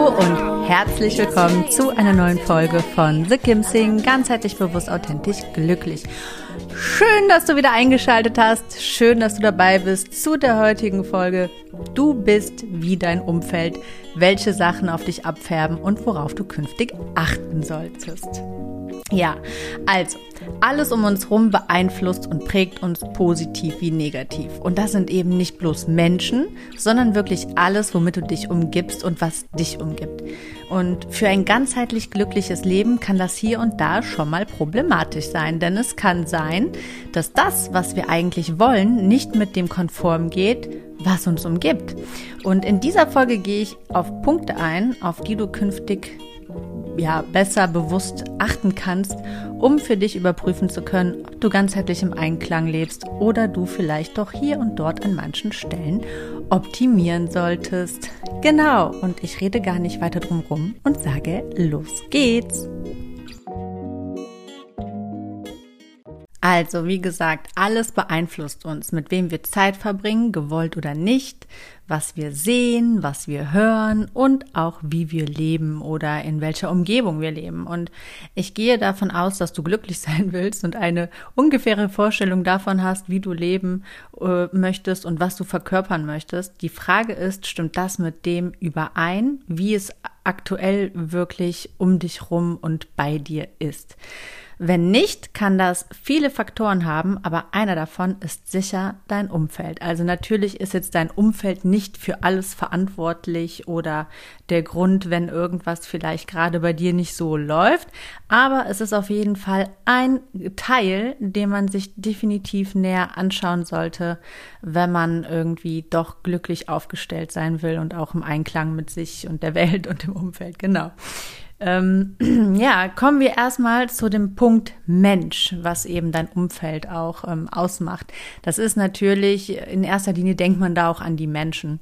power und herzlich willkommen zu einer neuen Folge von The Kim Sing, ganzheitlich bewusst, authentisch, glücklich. Schön, dass du wieder eingeschaltet hast. Schön, dass du dabei bist zu der heutigen Folge. Du bist wie dein Umfeld, welche Sachen auf dich abfärben und worauf du künftig achten solltest. Ja, also, alles um uns herum beeinflusst und prägt uns positiv wie negativ. Und das sind eben nicht bloß Menschen, sondern wirklich alles, womit du dich umgibst und was dich umgibt. Und für ein ganzheitlich glückliches Leben kann das hier und da schon mal problematisch sein, denn es kann sein, dass das, was wir eigentlich wollen, nicht mit dem konform geht, was uns umgibt. Und in dieser Folge gehe ich auf Punkte ein, auf die du künftig ja, besser bewusst achten kannst, um für dich überprüfen zu können, ob du ganzheitlich im Einklang lebst oder du vielleicht doch hier und dort an manchen Stellen optimieren solltest. Genau, und ich rede gar nicht weiter drum rum und sage, los geht's! Also, wie gesagt, alles beeinflusst uns, mit wem wir Zeit verbringen, gewollt oder nicht, was wir sehen, was wir hören und auch wie wir leben oder in welcher Umgebung wir leben. Und ich gehe davon aus, dass du glücklich sein willst und eine ungefähre Vorstellung davon hast, wie du leben äh, möchtest und was du verkörpern möchtest. Die Frage ist, stimmt das mit dem überein, wie es aktuell wirklich um dich rum und bei dir ist? Wenn nicht, kann das viele Faktoren haben, aber einer davon ist sicher dein Umfeld. Also natürlich ist jetzt dein Umfeld nicht für alles verantwortlich oder der Grund, wenn irgendwas vielleicht gerade bei dir nicht so läuft, aber es ist auf jeden Fall ein Teil, den man sich definitiv näher anschauen sollte, wenn man irgendwie doch glücklich aufgestellt sein will und auch im Einklang mit sich und der Welt und dem Umfeld. Genau. Ähm, ja, kommen wir erstmal zu dem Punkt Mensch, was eben dein Umfeld auch ähm, ausmacht. Das ist natürlich, in erster Linie denkt man da auch an die Menschen.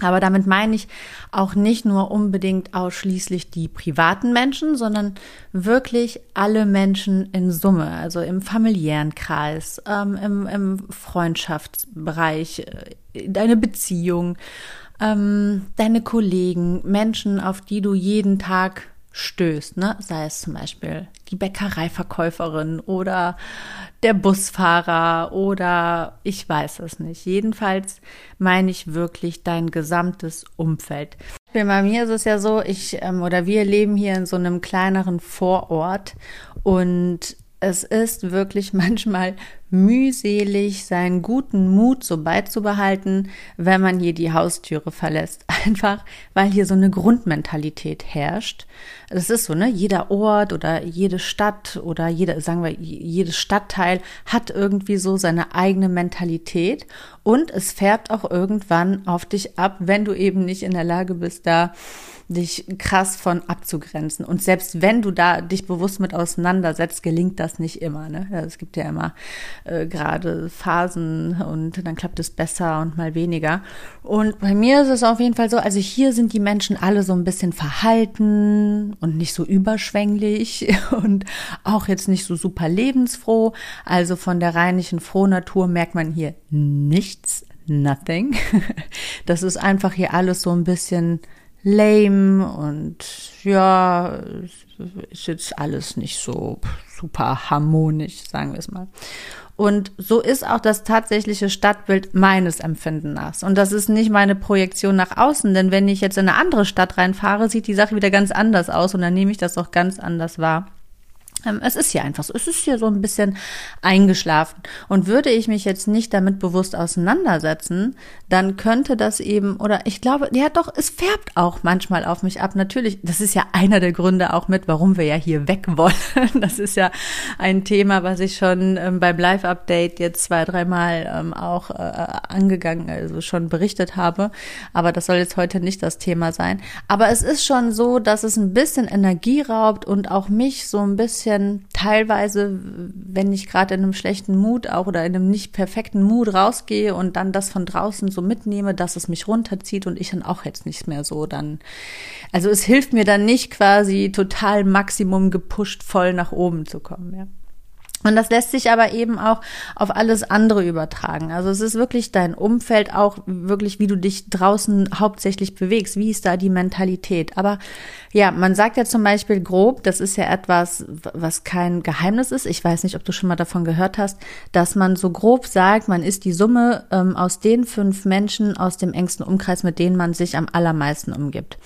Aber damit meine ich auch nicht nur unbedingt ausschließlich die privaten Menschen, sondern wirklich alle Menschen in Summe, also im familiären Kreis, ähm, im, im Freundschaftsbereich, äh, deine Beziehung, ähm, deine Kollegen, Menschen, auf die du jeden Tag stößt, ne? sei es zum Beispiel die Bäckereiverkäuferin oder der Busfahrer oder ich weiß es nicht. Jedenfalls meine ich wirklich dein gesamtes Umfeld. Bei mir ist es ja so, ich ähm, oder wir leben hier in so einem kleineren Vorort und es ist wirklich manchmal mühselig, seinen guten Mut so beizubehalten, wenn man hier die Haustüre verlässt. Einfach, weil hier so eine Grundmentalität herrscht. Das ist so, ne? Jeder Ort oder jede Stadt oder jeder, sagen wir, jedes Stadtteil hat irgendwie so seine eigene Mentalität und es färbt auch irgendwann auf dich ab, wenn du eben nicht in der Lage bist, da dich krass von abzugrenzen. Und selbst wenn du da dich bewusst mit auseinandersetzt, gelingt das nicht immer. Ne? Es gibt ja immer äh, gerade Phasen und dann klappt es besser und mal weniger. Und bei mir ist es auf jeden Fall so, also hier sind die Menschen alle so ein bisschen verhalten und nicht so überschwänglich und auch jetzt nicht so super lebensfroh. Also von der reinlichen Frohnatur merkt man hier nichts, nothing. Das ist einfach hier alles so ein bisschen lame und ja, ist jetzt alles nicht so super harmonisch, sagen wir es mal. Und so ist auch das tatsächliche Stadtbild meines Empfinden nach. Und das ist nicht meine Projektion nach außen, denn wenn ich jetzt in eine andere Stadt reinfahre, sieht die Sache wieder ganz anders aus und dann nehme ich das auch ganz anders wahr. Ähm, es ist hier einfach so. Es ist hier so ein bisschen eingeschlafen. Und würde ich mich jetzt nicht damit bewusst auseinandersetzen, dann könnte das eben, oder ich glaube, ja doch, es färbt auch manchmal auf mich ab. Natürlich, das ist ja einer der Gründe auch mit, warum wir ja hier weg wollen. Das ist ja ein Thema, was ich schon ähm, beim Live-Update jetzt zwei, dreimal ähm, auch äh, angegangen, also schon berichtet habe. Aber das soll jetzt heute nicht das Thema sein. Aber es ist schon so, dass es ein bisschen Energie raubt und auch mich so ein bisschen bisschen teilweise, wenn ich gerade in einem schlechten Mut auch oder in einem nicht perfekten Mut rausgehe und dann das von draußen so mitnehme, dass es mich runterzieht und ich dann auch jetzt nicht mehr so dann. Also es hilft mir dann nicht quasi total Maximum gepusht voll nach oben zu kommen, ja. Und das lässt sich aber eben auch auf alles andere übertragen. Also es ist wirklich dein Umfeld, auch wirklich, wie du dich draußen hauptsächlich bewegst. Wie ist da die Mentalität? Aber ja, man sagt ja zum Beispiel grob, das ist ja etwas, was kein Geheimnis ist. Ich weiß nicht, ob du schon mal davon gehört hast, dass man so grob sagt, man ist die Summe ähm, aus den fünf Menschen aus dem engsten Umkreis, mit denen man sich am allermeisten umgibt.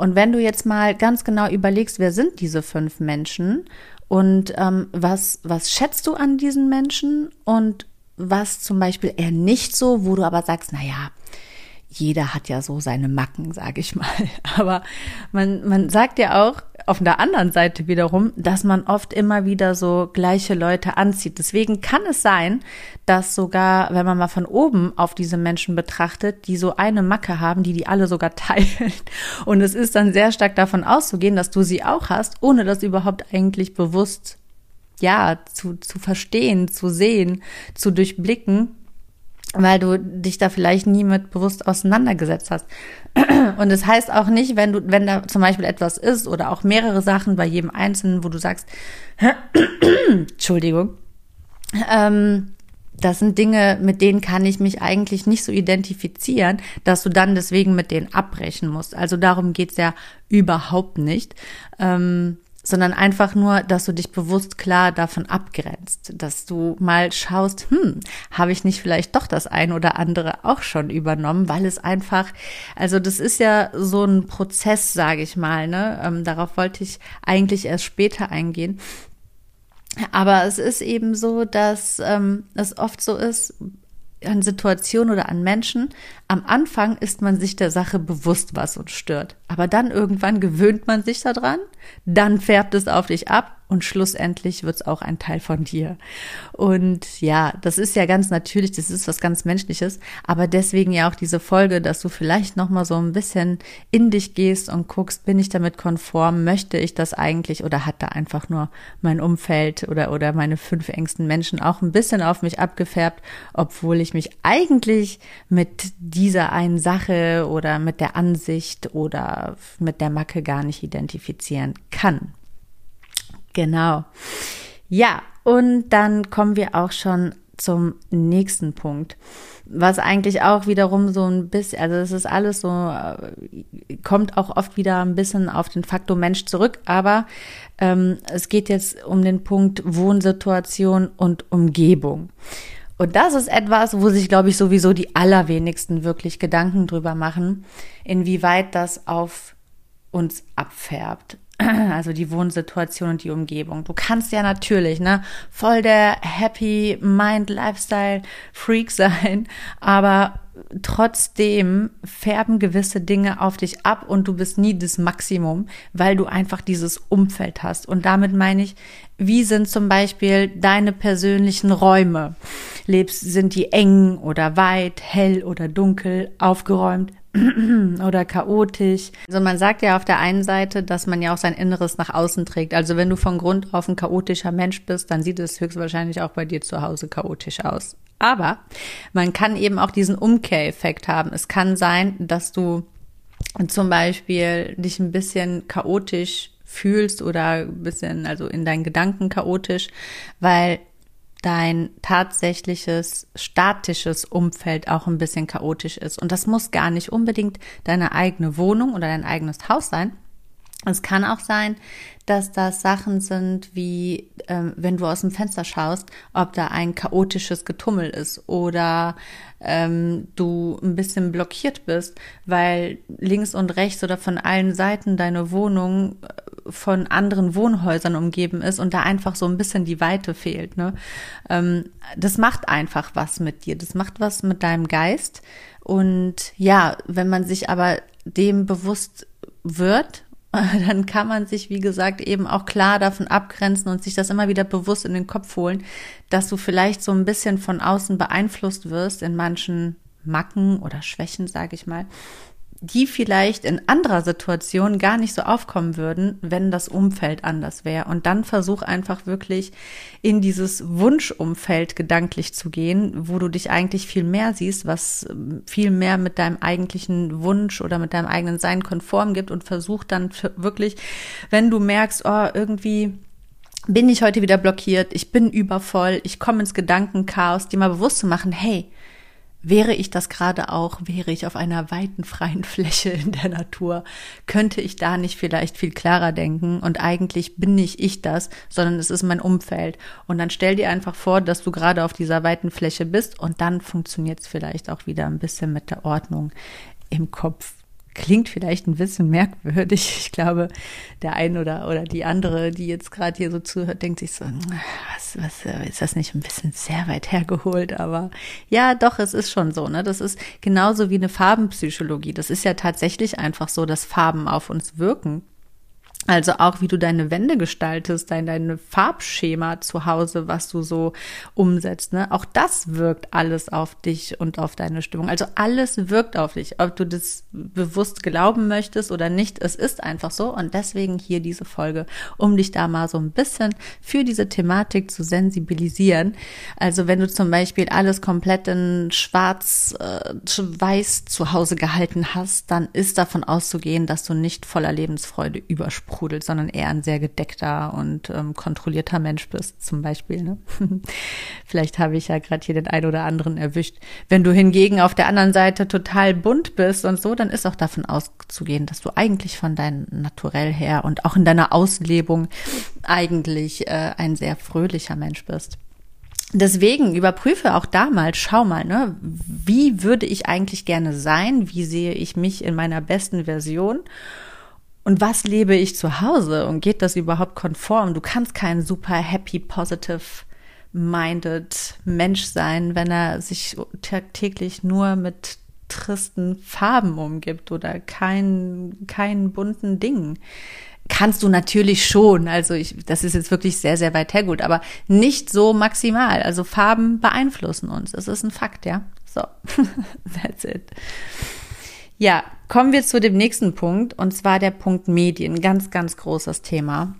Und wenn du jetzt mal ganz genau überlegst, wer sind diese fünf Menschen und ähm, was, was schätzt du an diesen Menschen und was zum Beispiel eher nicht so, wo du aber sagst, na ja, jeder hat ja so seine Macken, sage ich mal. Aber man, man sagt ja auch auf der anderen Seite wiederum, dass man oft immer wieder so gleiche Leute anzieht. Deswegen kann es sein, dass sogar, wenn man mal von oben auf diese Menschen betrachtet, die so eine Macke haben, die die alle sogar teilen. Und es ist dann sehr stark davon auszugehen, dass du sie auch hast, ohne das überhaupt eigentlich bewusst ja, zu, zu verstehen, zu sehen, zu durchblicken weil du dich da vielleicht nie mit bewusst auseinandergesetzt hast. Und es das heißt auch nicht, wenn du, wenn da zum Beispiel etwas ist oder auch mehrere Sachen bei jedem Einzelnen, wo du sagst, Entschuldigung, ähm, das sind Dinge, mit denen kann ich mich eigentlich nicht so identifizieren, dass du dann deswegen mit denen abbrechen musst. Also darum geht's ja überhaupt nicht. Ähm, sondern einfach nur, dass du dich bewusst klar davon abgrenzt, dass du mal schaust, hm, habe ich nicht vielleicht doch das ein oder andere auch schon übernommen, weil es einfach, also das ist ja so ein Prozess, sage ich mal, ne? Ähm, darauf wollte ich eigentlich erst später eingehen. Aber es ist eben so, dass ähm, es oft so ist, an Situationen oder an Menschen, am Anfang ist man sich der Sache bewusst, was uns stört. Aber dann irgendwann gewöhnt man sich daran, dann färbt es auf dich ab und schlussendlich wird es auch ein Teil von dir. Und ja, das ist ja ganz natürlich, das ist was ganz Menschliches, aber deswegen ja auch diese Folge, dass du vielleicht nochmal so ein bisschen in dich gehst und guckst, bin ich damit konform, möchte ich das eigentlich oder hat da einfach nur mein Umfeld oder, oder meine fünf engsten Menschen auch ein bisschen auf mich abgefärbt, obwohl ich mich eigentlich mit dieser einen Sache oder mit der Ansicht oder mit der Macke gar nicht identifizieren kann. Genau. Ja, und dann kommen wir auch schon zum nächsten Punkt, was eigentlich auch wiederum so ein bisschen, also es ist alles so, äh, kommt auch oft wieder ein bisschen auf den Faktor Mensch zurück, aber ähm, es geht jetzt um den Punkt Wohnsituation und Umgebung. Und das ist etwas, wo sich, glaube ich, sowieso die allerwenigsten wirklich Gedanken drüber machen, inwieweit das auf uns abfärbt. also die Wohnsituation und die Umgebung. Du kannst ja natürlich, ne, voll der Happy Mind Lifestyle Freak sein, aber trotzdem färben gewisse Dinge auf dich ab und du bist nie das Maximum, weil du einfach dieses Umfeld hast. Und damit meine ich, wie sind zum Beispiel deine persönlichen Räume? Lebst, sind die eng oder weit, hell oder dunkel, aufgeräumt? oder chaotisch. Also man sagt ja auf der einen Seite, dass man ja auch sein Inneres nach außen trägt. Also wenn du von Grund auf ein chaotischer Mensch bist, dann sieht es höchstwahrscheinlich auch bei dir zu Hause chaotisch aus. Aber man kann eben auch diesen Umkehreffekt haben. Es kann sein, dass du zum Beispiel dich ein bisschen chaotisch fühlst oder ein bisschen, also in deinen Gedanken chaotisch, weil dein tatsächliches statisches Umfeld auch ein bisschen chaotisch ist. Und das muss gar nicht unbedingt deine eigene Wohnung oder dein eigenes Haus sein. Es kann auch sein, dass das Sachen sind wie, ähm, wenn du aus dem Fenster schaust, ob da ein chaotisches Getummel ist oder ähm, du ein bisschen blockiert bist, weil links und rechts oder von allen Seiten deine Wohnung äh, von anderen Wohnhäusern umgeben ist und da einfach so ein bisschen die Weite fehlt. Ne? Ähm, das macht einfach was mit dir, das macht was mit deinem Geist. Und ja, wenn man sich aber dem bewusst wird dann kann man sich, wie gesagt, eben auch klar davon abgrenzen und sich das immer wieder bewusst in den Kopf holen, dass du vielleicht so ein bisschen von außen beeinflusst wirst in manchen Macken oder Schwächen, sage ich mal, die vielleicht in anderer Situation gar nicht so aufkommen würden, wenn das Umfeld anders wäre. Und dann versuch einfach wirklich in dieses Wunschumfeld gedanklich zu gehen, wo du dich eigentlich viel mehr siehst, was viel mehr mit deinem eigentlichen Wunsch oder mit deinem eigenen Sein konform gibt und versuch dann wirklich, wenn du merkst, oh, irgendwie bin ich heute wieder blockiert, ich bin übervoll, ich komme ins Gedankenchaos, dir mal bewusst zu machen, hey, Wäre ich das gerade auch, wäre ich auf einer weiten freien Fläche in der Natur, könnte ich da nicht vielleicht viel klarer denken und eigentlich bin nicht ich das, sondern es ist mein Umfeld. Und dann stell dir einfach vor, dass du gerade auf dieser weiten Fläche bist und dann funktioniert es vielleicht auch wieder ein bisschen mit der Ordnung im Kopf klingt vielleicht ein bisschen merkwürdig. Ich glaube, der ein oder, oder die andere, die jetzt gerade hier so zuhört, denkt sich so, was, was, ist das nicht ein bisschen sehr weit hergeholt? Aber ja, doch, es ist schon so, ne? Das ist genauso wie eine Farbenpsychologie. Das ist ja tatsächlich einfach so, dass Farben auf uns wirken. Also auch wie du deine Wände gestaltest, dein, deine Farbschema zu Hause, was du so umsetzt. Ne? Auch das wirkt alles auf dich und auf deine Stimmung. Also alles wirkt auf dich, ob du das bewusst glauben möchtest oder nicht. Es ist einfach so. Und deswegen hier diese Folge, um dich da mal so ein bisschen für diese Thematik zu sensibilisieren. Also wenn du zum Beispiel alles komplett in schwarz, äh, weiß zu Hause gehalten hast, dann ist davon auszugehen, dass du nicht voller Lebensfreude übersprungst sprudelt, sondern eher ein sehr gedeckter und ähm, kontrollierter Mensch bist, zum Beispiel. Ne? Vielleicht habe ich ja gerade hier den einen oder anderen erwischt. Wenn du hingegen auf der anderen Seite total bunt bist und so, dann ist auch davon auszugehen, dass du eigentlich von deinem Naturell her und auch in deiner Auslebung eigentlich äh, ein sehr fröhlicher Mensch bist. Deswegen überprüfe auch da mal, schau mal, ne, wie würde ich eigentlich gerne sein? Wie sehe ich mich in meiner besten Version? Und was lebe ich zu Hause und geht das überhaupt konform? Du kannst kein super happy, positive minded Mensch sein, wenn er sich täglich nur mit tristen Farben umgibt oder keinen keinen bunten Dingen. Kannst du natürlich schon, also ich, das ist jetzt wirklich sehr, sehr weit hergut, aber nicht so maximal. Also Farben beeinflussen uns. Das ist ein Fakt, ja. So, that's it. Ja, kommen wir zu dem nächsten Punkt und zwar der Punkt Medien. Ganz, ganz großes Thema.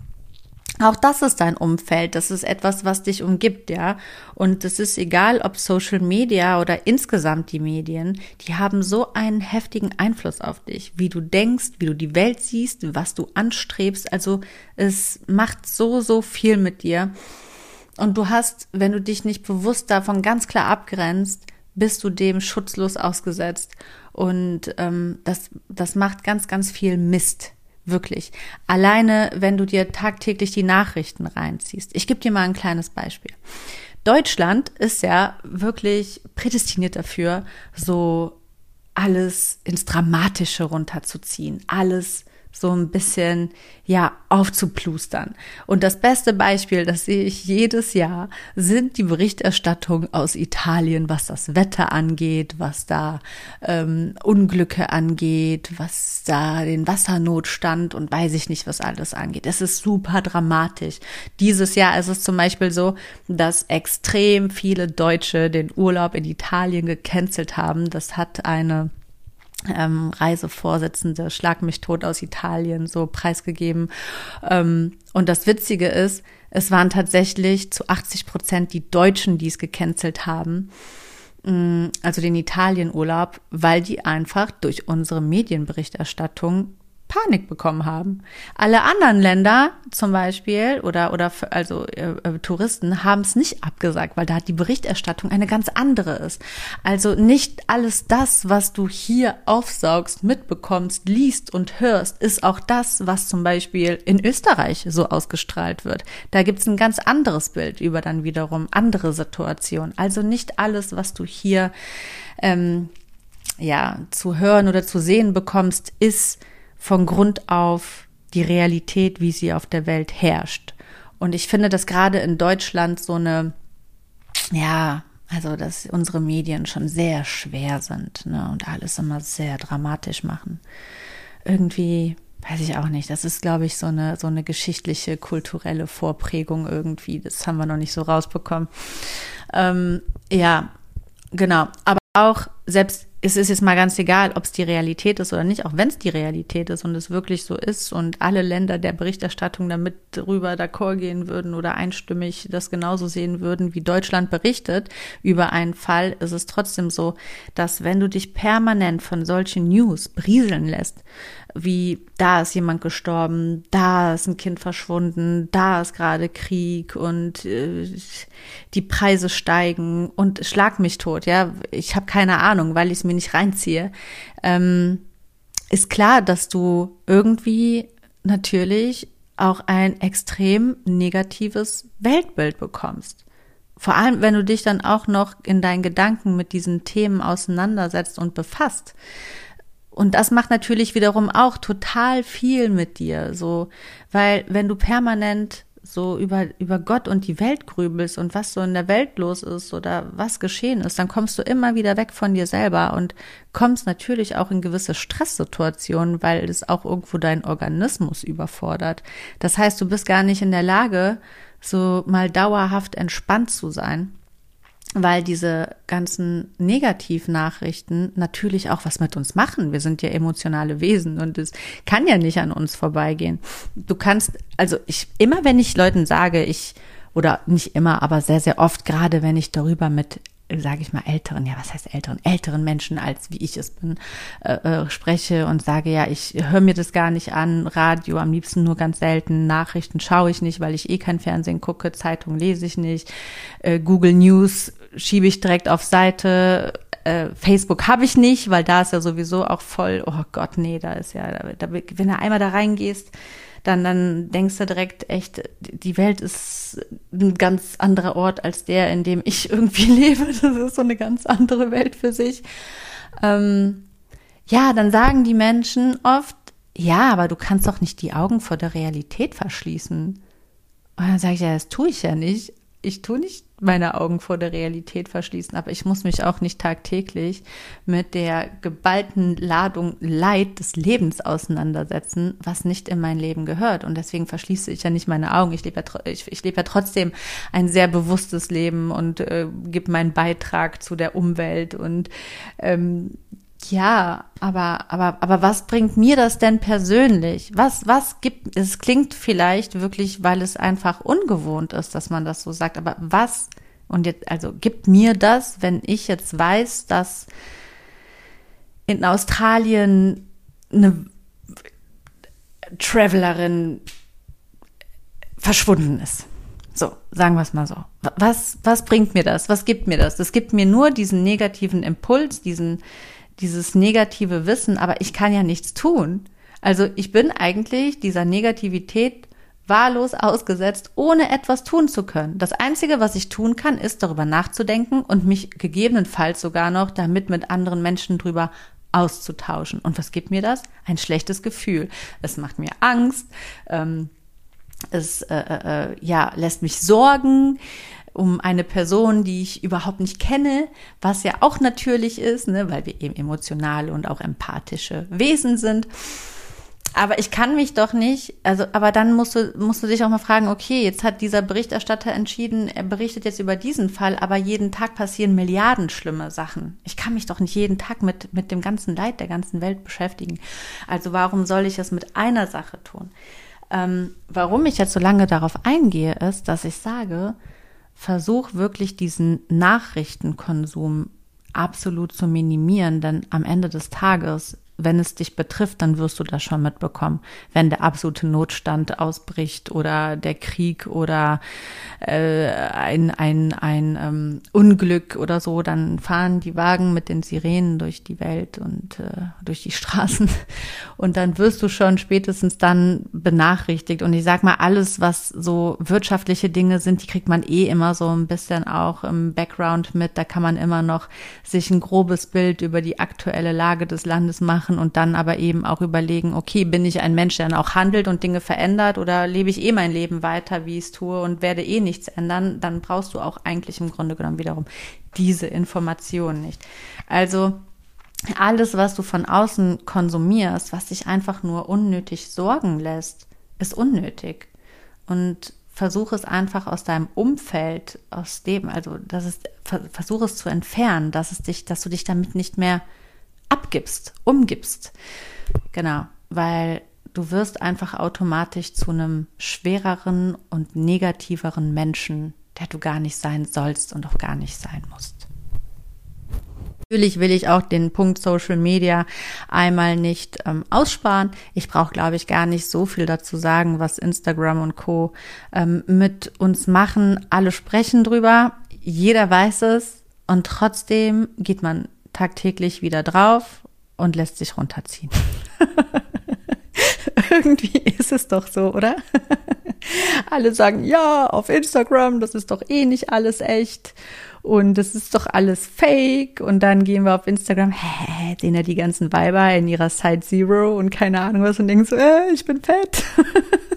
Auch das ist dein Umfeld, das ist etwas, was dich umgibt, ja. Und es ist egal, ob Social Media oder insgesamt die Medien, die haben so einen heftigen Einfluss auf dich, wie du denkst, wie du die Welt siehst, was du anstrebst. Also es macht so, so viel mit dir. Und du hast, wenn du dich nicht bewusst davon ganz klar abgrenzt, bist du dem schutzlos ausgesetzt. Und ähm, das, das macht ganz, ganz viel Mist. Wirklich. Alleine, wenn du dir tagtäglich die Nachrichten reinziehst. Ich gebe dir mal ein kleines Beispiel. Deutschland ist ja wirklich prädestiniert dafür, so alles ins Dramatische runterzuziehen, alles so ein bisschen, ja, aufzuplustern. Und das beste Beispiel, das sehe ich jedes Jahr, sind die Berichterstattungen aus Italien, was das Wetter angeht, was da ähm, Unglücke angeht, was da den Wassernotstand und weiß ich nicht, was alles angeht. Es ist super dramatisch. Dieses Jahr ist es zum Beispiel so, dass extrem viele Deutsche den Urlaub in Italien gecancelt haben. Das hat eine ähm, Reisevorsitzende Schlag mich tot aus Italien so preisgegeben. Ähm, und das Witzige ist, es waren tatsächlich zu 80 Prozent die Deutschen, die es gecancelt haben, mm, also den Italienurlaub, weil die einfach durch unsere Medienberichterstattung Panik bekommen haben. Alle anderen Länder zum Beispiel oder oder also äh, äh Touristen haben es nicht abgesagt, weil da die Berichterstattung eine ganz andere ist. Also nicht alles das, was du hier aufsaugst, mitbekommst, liest und hörst, ist auch das, was zum Beispiel in Österreich so ausgestrahlt wird. Da gibt's ein ganz anderes Bild über dann wiederum andere Situationen. Also nicht alles, was du hier ähm, ja zu hören oder zu sehen bekommst, ist von Grund auf die Realität, wie sie auf der Welt herrscht. Und ich finde, dass gerade in Deutschland so eine, ja, also dass unsere Medien schon sehr schwer sind ne, und alles immer sehr dramatisch machen. Irgendwie weiß ich auch nicht. Das ist, glaube ich, so eine so eine geschichtliche, kulturelle Vorprägung irgendwie. Das haben wir noch nicht so rausbekommen. Ähm, ja, genau. Aber auch selbst es ist jetzt mal ganz egal, ob es die Realität ist oder nicht, auch wenn es die Realität ist und es wirklich so ist und alle Länder der Berichterstattung damit drüber d'accord gehen würden oder einstimmig das genauso sehen würden, wie Deutschland berichtet über einen Fall, ist es trotzdem so, dass wenn du dich permanent von solchen News brieseln lässt, wie da ist jemand gestorben, da ist ein Kind verschwunden, da ist gerade Krieg und äh, die Preise steigen und schlag mich tot, ja, ich habe keine Ahnung, weil ich es mir nicht reinziehe, ähm, ist klar, dass du irgendwie natürlich auch ein extrem negatives Weltbild bekommst. Vor allem, wenn du dich dann auch noch in deinen Gedanken mit diesen Themen auseinandersetzt und befasst. Und das macht natürlich wiederum auch total viel mit dir, so, weil wenn du permanent so über, über Gott und die Welt grübelst und was so in der Welt los ist oder was geschehen ist, dann kommst du immer wieder weg von dir selber und kommst natürlich auch in gewisse Stresssituationen, weil es auch irgendwo deinen Organismus überfordert. Das heißt, du bist gar nicht in der Lage, so mal dauerhaft entspannt zu sein weil diese ganzen Negativnachrichten natürlich auch was mit uns machen. Wir sind ja emotionale Wesen und es kann ja nicht an uns vorbeigehen. Du kannst, also ich, immer wenn ich Leuten sage, ich, oder nicht immer, aber sehr, sehr oft, gerade wenn ich darüber mit sage ich mal, älteren, ja, was heißt älteren, älteren Menschen, als wie ich es bin, äh, äh, spreche und sage, ja, ich höre mir das gar nicht an, Radio am liebsten nur ganz selten, Nachrichten schaue ich nicht, weil ich eh kein Fernsehen gucke, Zeitung lese ich nicht, äh, Google News schiebe ich direkt auf Seite. Äh, Facebook habe ich nicht, weil da ist ja sowieso auch voll, oh Gott, nee, da ist ja, da, wenn du einmal da reingehst, dann, dann denkst du direkt echt, die Welt ist ein ganz anderer Ort als der, in dem ich irgendwie lebe. Das ist so eine ganz andere Welt für sich. Ähm, ja, dann sagen die Menschen oft, ja, aber du kannst doch nicht die Augen vor der Realität verschließen. Und dann sage ich, ja, das tue ich ja nicht ich tue nicht meine Augen vor der Realität verschließen, aber ich muss mich auch nicht tagtäglich mit der geballten Ladung Leid des Lebens auseinandersetzen, was nicht in mein Leben gehört. Und deswegen verschließe ich ja nicht meine Augen. Ich lebe ja, ich, ich lebe ja trotzdem ein sehr bewusstes Leben und äh, gebe meinen Beitrag zu der Umwelt und ähm, ja, aber, aber, aber was bringt mir das denn persönlich? Was, was gibt, es klingt vielleicht wirklich, weil es einfach ungewohnt ist, dass man das so sagt, aber was, und jetzt, also gibt mir das, wenn ich jetzt weiß, dass in Australien eine Travelerin verschwunden ist. So, sagen wir es mal so. Was, was bringt mir das? Was gibt mir das? Das gibt mir nur diesen negativen Impuls, diesen, dieses negative Wissen, aber ich kann ja nichts tun. Also ich bin eigentlich dieser Negativität wahllos ausgesetzt, ohne etwas tun zu können. Das Einzige, was ich tun kann, ist darüber nachzudenken und mich gegebenenfalls sogar noch damit mit anderen Menschen drüber auszutauschen. Und was gibt mir das? Ein schlechtes Gefühl. Es macht mir Angst. Ähm, es äh, äh, äh ja lässt mich sorgen um eine Person, die ich überhaupt nicht kenne, was ja auch natürlich ist, ne, weil wir eben emotionale und auch empathische Wesen sind. Aber ich kann mich doch nicht, also, aber dann musst du, musst du dich auch mal fragen, okay, jetzt hat dieser Berichterstatter entschieden, er berichtet jetzt über diesen Fall, aber jeden Tag passieren Milliarden schlimme Sachen. Ich kann mich doch nicht jeden Tag mit, mit dem ganzen Leid der ganzen Welt beschäftigen. Also warum soll ich es mit einer Sache tun? Ähm, warum ich jetzt so lange darauf eingehe, ist, dass ich sage, versuch wirklich diesen Nachrichtenkonsum absolut zu minimieren, denn am Ende des Tages wenn es dich betrifft, dann wirst du das schon mitbekommen. Wenn der absolute Notstand ausbricht oder der Krieg oder äh, ein, ein, ein ähm, Unglück oder so, dann fahren die Wagen mit den Sirenen durch die Welt und äh, durch die Straßen. Und dann wirst du schon spätestens dann benachrichtigt. Und ich sag mal, alles, was so wirtschaftliche Dinge sind, die kriegt man eh immer so ein bisschen auch im Background mit. Da kann man immer noch sich ein grobes Bild über die aktuelle Lage des Landes machen und dann aber eben auch überlegen, okay, bin ich ein Mensch, der dann auch handelt und Dinge verändert oder lebe ich eh mein Leben weiter, wie ich es tue und werde eh nichts ändern, dann brauchst du auch eigentlich im Grunde genommen wiederum diese Information nicht. Also alles, was du von außen konsumierst, was dich einfach nur unnötig sorgen lässt, ist unnötig. Und versuche es einfach aus deinem Umfeld, aus dem, also das ist, versuche es zu entfernen, dass es dich, dass du dich damit nicht mehr abgibst, umgibst. Genau, weil du wirst einfach automatisch zu einem schwereren und negativeren Menschen, der du gar nicht sein sollst und auch gar nicht sein musst. Natürlich will ich auch den Punkt Social Media einmal nicht ähm, aussparen. Ich brauche, glaube ich, gar nicht so viel dazu sagen, was Instagram und Co. Ähm, mit uns machen. Alle sprechen drüber, jeder weiß es und trotzdem geht man tagtäglich wieder drauf und lässt sich runterziehen. Irgendwie ist es doch so, oder? Alle sagen, ja, auf Instagram, das ist doch eh nicht alles echt und das ist doch alles fake. Und dann gehen wir auf Instagram, hä, sehen ja die ganzen Weiber in ihrer Side Zero und keine Ahnung was und denken so, äh, ich bin fett.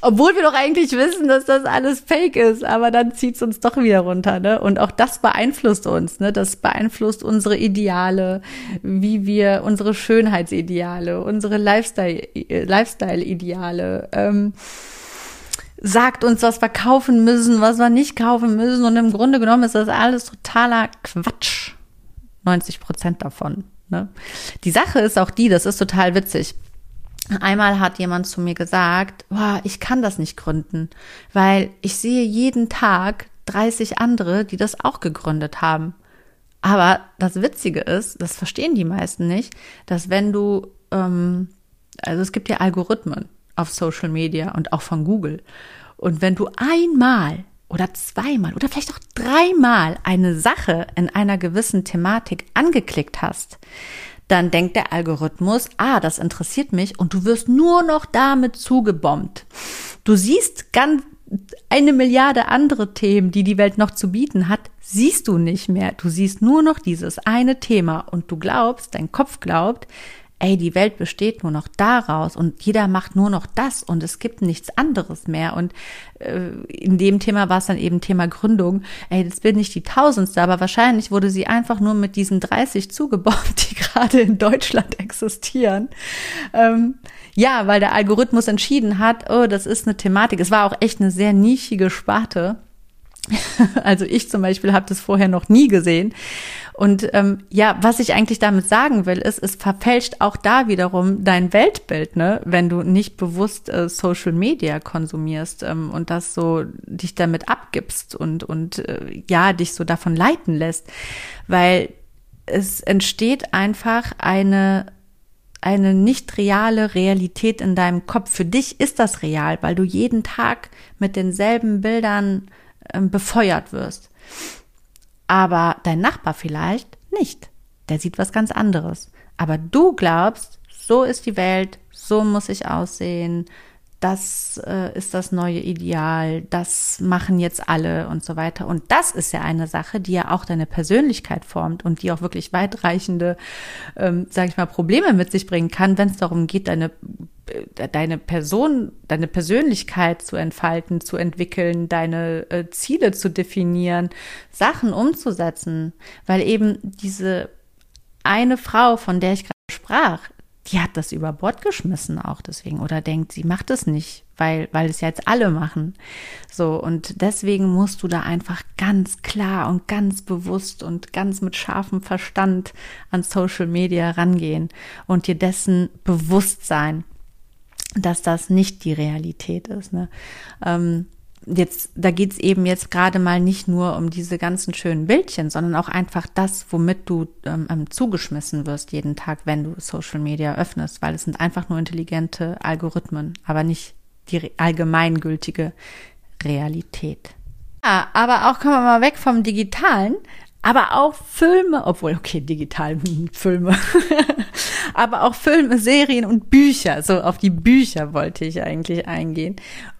Obwohl wir doch eigentlich wissen, dass das alles fake ist, aber dann zieht es uns doch wieder runter, ne? Und auch das beeinflusst uns, ne? Das beeinflusst unsere Ideale, wie wir unsere Schönheitsideale, unsere Lifestyle-Ideale. Lifestyle ähm, sagt uns, was wir kaufen müssen, was wir nicht kaufen müssen. Und im Grunde genommen ist das alles totaler Quatsch. 90 Prozent davon. Ne? Die Sache ist auch die, das ist total witzig. Einmal hat jemand zu mir gesagt, boah, ich kann das nicht gründen, weil ich sehe jeden Tag 30 andere, die das auch gegründet haben. Aber das Witzige ist, das verstehen die meisten nicht, dass wenn du, ähm, also es gibt ja Algorithmen auf Social Media und auch von Google. Und wenn du einmal oder zweimal oder vielleicht auch dreimal eine Sache in einer gewissen Thematik angeklickt hast, dann denkt der Algorithmus, ah, das interessiert mich und du wirst nur noch damit zugebombt. Du siehst ganz eine Milliarde andere Themen, die die Welt noch zu bieten hat, siehst du nicht mehr. Du siehst nur noch dieses eine Thema und du glaubst, dein Kopf glaubt, ey, die Welt besteht nur noch daraus und jeder macht nur noch das und es gibt nichts anderes mehr. Und äh, in dem Thema war es dann eben Thema Gründung. Ey, das bin nicht die Tausendste, aber wahrscheinlich wurde sie einfach nur mit diesen 30 zugebombt, die gerade in Deutschland existieren. Ähm, ja, weil der Algorithmus entschieden hat, oh, das ist eine Thematik. Es war auch echt eine sehr nischige Sparte. Also ich zum Beispiel habe das vorher noch nie gesehen. Und ähm, ja, was ich eigentlich damit sagen will, ist, es verfälscht auch da wiederum dein Weltbild, ne, wenn du nicht bewusst äh, Social Media konsumierst ähm, und das so dich damit abgibst und und äh, ja dich so davon leiten lässt, weil es entsteht einfach eine eine nicht reale Realität in deinem Kopf. Für dich ist das real, weil du jeden Tag mit denselben Bildern ähm, befeuert wirst. Aber dein Nachbar vielleicht nicht. Der sieht was ganz anderes. Aber du glaubst, so ist die Welt, so muss ich aussehen, das äh, ist das neue Ideal, das machen jetzt alle und so weiter. Und das ist ja eine Sache, die ja auch deine Persönlichkeit formt und die auch wirklich weitreichende, ähm, sage ich mal, Probleme mit sich bringen kann, wenn es darum geht, deine äh, deine Person, deine Persönlichkeit zu entfalten, zu entwickeln, deine äh, Ziele zu definieren, Sachen umzusetzen, weil eben diese eine Frau, von der ich gerade sprach, die hat das über Bord geschmissen auch deswegen oder denkt, sie macht es nicht, weil, weil es ja jetzt alle machen. So, und deswegen musst du da einfach ganz klar und ganz bewusst und ganz mit scharfem Verstand an Social Media rangehen und dir dessen bewusst sein, dass das nicht die Realität ist. Ne? Ähm, jetzt, da geht's eben jetzt gerade mal nicht nur um diese ganzen schönen Bildchen, sondern auch einfach das, womit du ähm, ähm, zugeschmissen wirst jeden Tag, wenn du Social Media öffnest, weil es sind einfach nur intelligente Algorithmen, aber nicht die allgemeingültige Realität. Ja, aber auch kommen wir mal weg vom Digitalen aber auch Filme, obwohl, okay, digital Filme, aber auch Filme, Serien und Bücher, so auf die Bücher wollte ich eigentlich eingehen.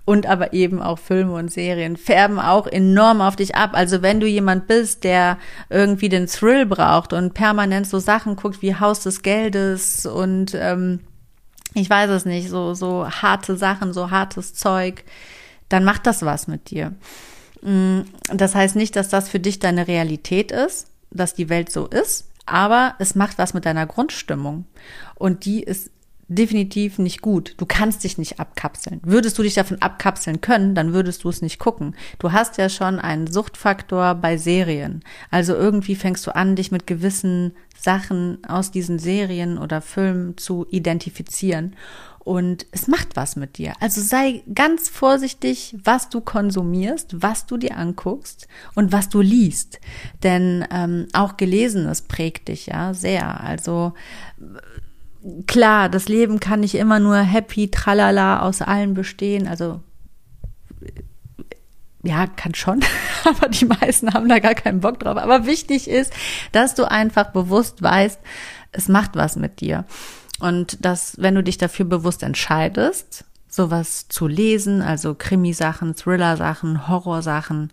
Und aber eben auch Filme und Serien färben auch enorm auf dich ab. Also wenn du jemand bist, der irgendwie den Thrill braucht und permanent so Sachen guckt wie Haus des Geldes und ähm, ich weiß es nicht, so, so harte Sachen, so hartes Zeug, dann macht das was mit dir. Mm, das heißt nicht, dass das für dich deine Realität ist, dass die Welt so ist, aber es macht was mit deiner Grundstimmung. Und die ist definitiv nicht gut. Du kannst dich nicht abkapseln. Würdest du dich davon abkapseln können, dann würdest du es nicht gucken. Du hast ja schon einen Suchtfaktor bei Serien. Also irgendwie fängst du an, dich mit gewissen Sachen aus diesen Serien oder Filmen zu identifizieren und es macht was mit dir. Also sei ganz vorsichtig, was du konsumierst, was du dir anguckst und was du liest. Denn ähm, auch Gelesenes prägt dich ja sehr. Also klar, das Leben kann nicht immer nur happy, tralala aus allen bestehen. Also ja, kann schon, aber die meisten haben da gar keinen Bock drauf. Aber wichtig ist, dass du einfach bewusst weißt, es macht was mit dir. Und dass, wenn du dich dafür bewusst entscheidest, sowas zu lesen, also Krimisachen, Thriller-Sachen, Horrorsachen,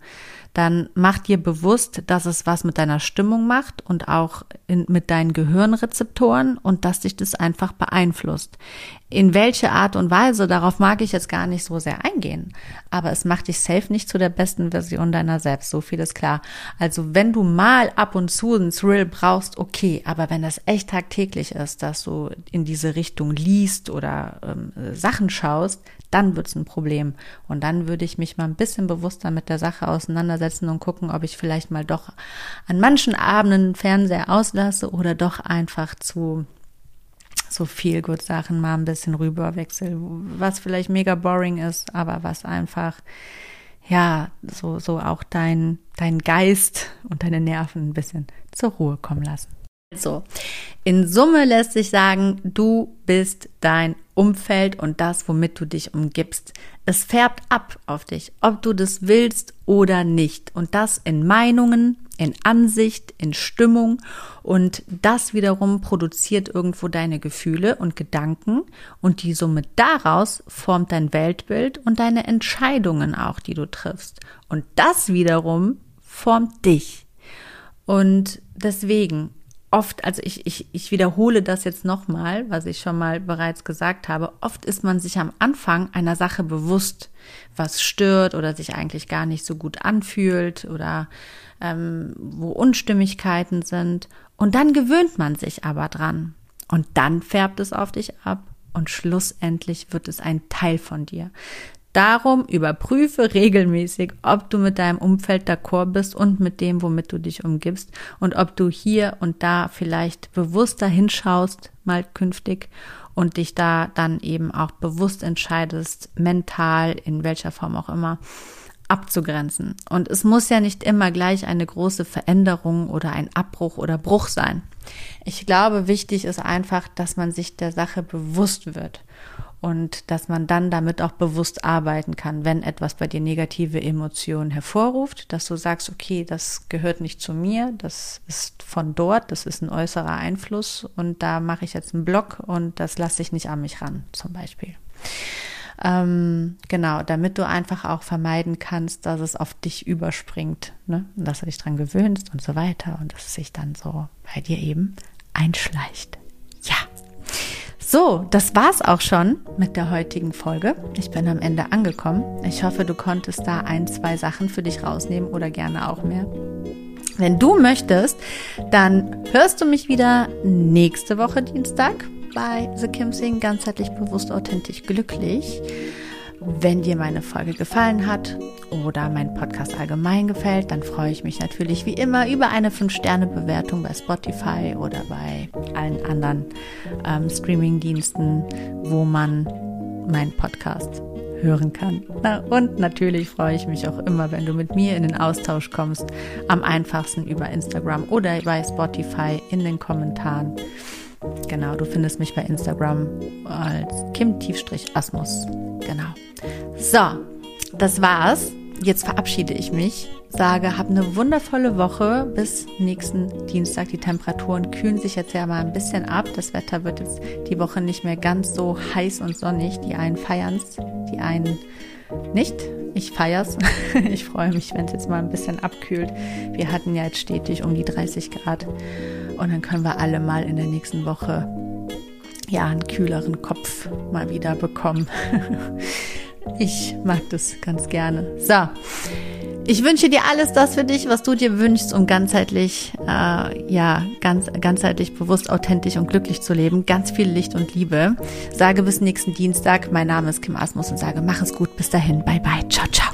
dann mach dir bewusst, dass es was mit deiner Stimmung macht und auch in, mit deinen Gehirnrezeptoren und dass dich das einfach beeinflusst. In welche Art und Weise, darauf mag ich jetzt gar nicht so sehr eingehen. Aber es macht dich safe nicht zu der besten Version deiner selbst. So viel ist klar. Also wenn du mal ab und zu einen Thrill brauchst, okay. Aber wenn das echt tagtäglich ist, dass du in diese Richtung liest oder ähm, Sachen schaust, dann wird's ein Problem. Und dann würde ich mich mal ein bisschen bewusster mit der Sache auseinandersetzen und gucken, ob ich vielleicht mal doch an manchen Abenden Fernseher auslasse oder doch einfach zu so viel gut Sachen mal ein bisschen rüberwechsel, was vielleicht mega boring ist, aber was einfach ja, so, so auch dein, dein Geist und deine Nerven ein bisschen zur Ruhe kommen lassen. Also, in Summe lässt sich sagen, du bist dein Umfeld und das, womit du dich umgibst. Es färbt ab auf dich, ob du das willst oder nicht. Und das in Meinungen, in Ansicht, in Stimmung. Und das wiederum produziert irgendwo deine Gefühle und Gedanken. Und die Summe daraus formt dein Weltbild und deine Entscheidungen auch, die du triffst. Und das wiederum formt dich. Und deswegen oft, also ich, ich, ich wiederhole das jetzt nochmal, was ich schon mal bereits gesagt habe, oft ist man sich am Anfang einer Sache bewusst, was stört oder sich eigentlich gar nicht so gut anfühlt oder ähm, wo Unstimmigkeiten sind. Und dann gewöhnt man sich aber dran. Und dann färbt es auf dich ab und schlussendlich wird es ein Teil von dir. Darum überprüfe regelmäßig, ob du mit deinem Umfeld d'accord bist und mit dem, womit du dich umgibst und ob du hier und da vielleicht bewusster hinschaust, mal künftig und dich da dann eben auch bewusst entscheidest, mental, in welcher Form auch immer, abzugrenzen. Und es muss ja nicht immer gleich eine große Veränderung oder ein Abbruch oder Bruch sein. Ich glaube, wichtig ist einfach, dass man sich der Sache bewusst wird und dass man dann damit auch bewusst arbeiten kann, wenn etwas bei dir negative Emotionen hervorruft, dass du sagst, okay, das gehört nicht zu mir, das ist von dort, das ist ein äußerer Einfluss und da mache ich jetzt einen Block und das lasse ich nicht an mich ran, zum Beispiel. Ähm, genau, damit du einfach auch vermeiden kannst, dass es auf dich überspringt, ne? Und dass du dich dran gewöhnst und so weiter und dass es sich dann so bei dir eben einschleicht. Ja. So, das war's auch schon mit der heutigen Folge. Ich bin am Ende angekommen. Ich hoffe, du konntest da ein, zwei Sachen für dich rausnehmen oder gerne auch mehr. Wenn du möchtest, dann hörst du mich wieder nächste Woche Dienstag bei The Kim Sing, ganzheitlich bewusst, authentisch, glücklich. Wenn dir meine Folge gefallen hat oder mein Podcast allgemein gefällt, dann freue ich mich natürlich wie immer über eine 5-Sterne-Bewertung bei Spotify oder bei allen anderen ähm, Streaming-Diensten, wo man meinen Podcast hören kann. Na, und natürlich freue ich mich auch immer, wenn du mit mir in den Austausch kommst. Am einfachsten über Instagram oder bei Spotify in den Kommentaren. Genau, du findest mich bei Instagram als Kim-Asmus. Genau. So, das war's. Jetzt verabschiede ich mich, sage, hab eine wundervolle Woche bis nächsten Dienstag. Die Temperaturen kühlen sich jetzt ja mal ein bisschen ab. Das Wetter wird jetzt die Woche nicht mehr ganz so heiß und sonnig. Die einen feiern's, die einen nicht. Ich feier's. Ich freue mich, wenn es jetzt mal ein bisschen abkühlt. Wir hatten ja jetzt stetig um die 30 Grad. Und dann können wir alle mal in der nächsten Woche ja einen kühleren Kopf mal wieder bekommen. Ich mag das ganz gerne. So. Ich wünsche dir alles das für dich, was du dir wünschst, um ganzheitlich, äh, ja, ganz, ganzheitlich bewusst, authentisch und glücklich zu leben. Ganz viel Licht und Liebe. Sage bis nächsten Dienstag. Mein Name ist Kim Asmus und sage, mach es gut. Bis dahin. Bye, bye. Ciao, ciao.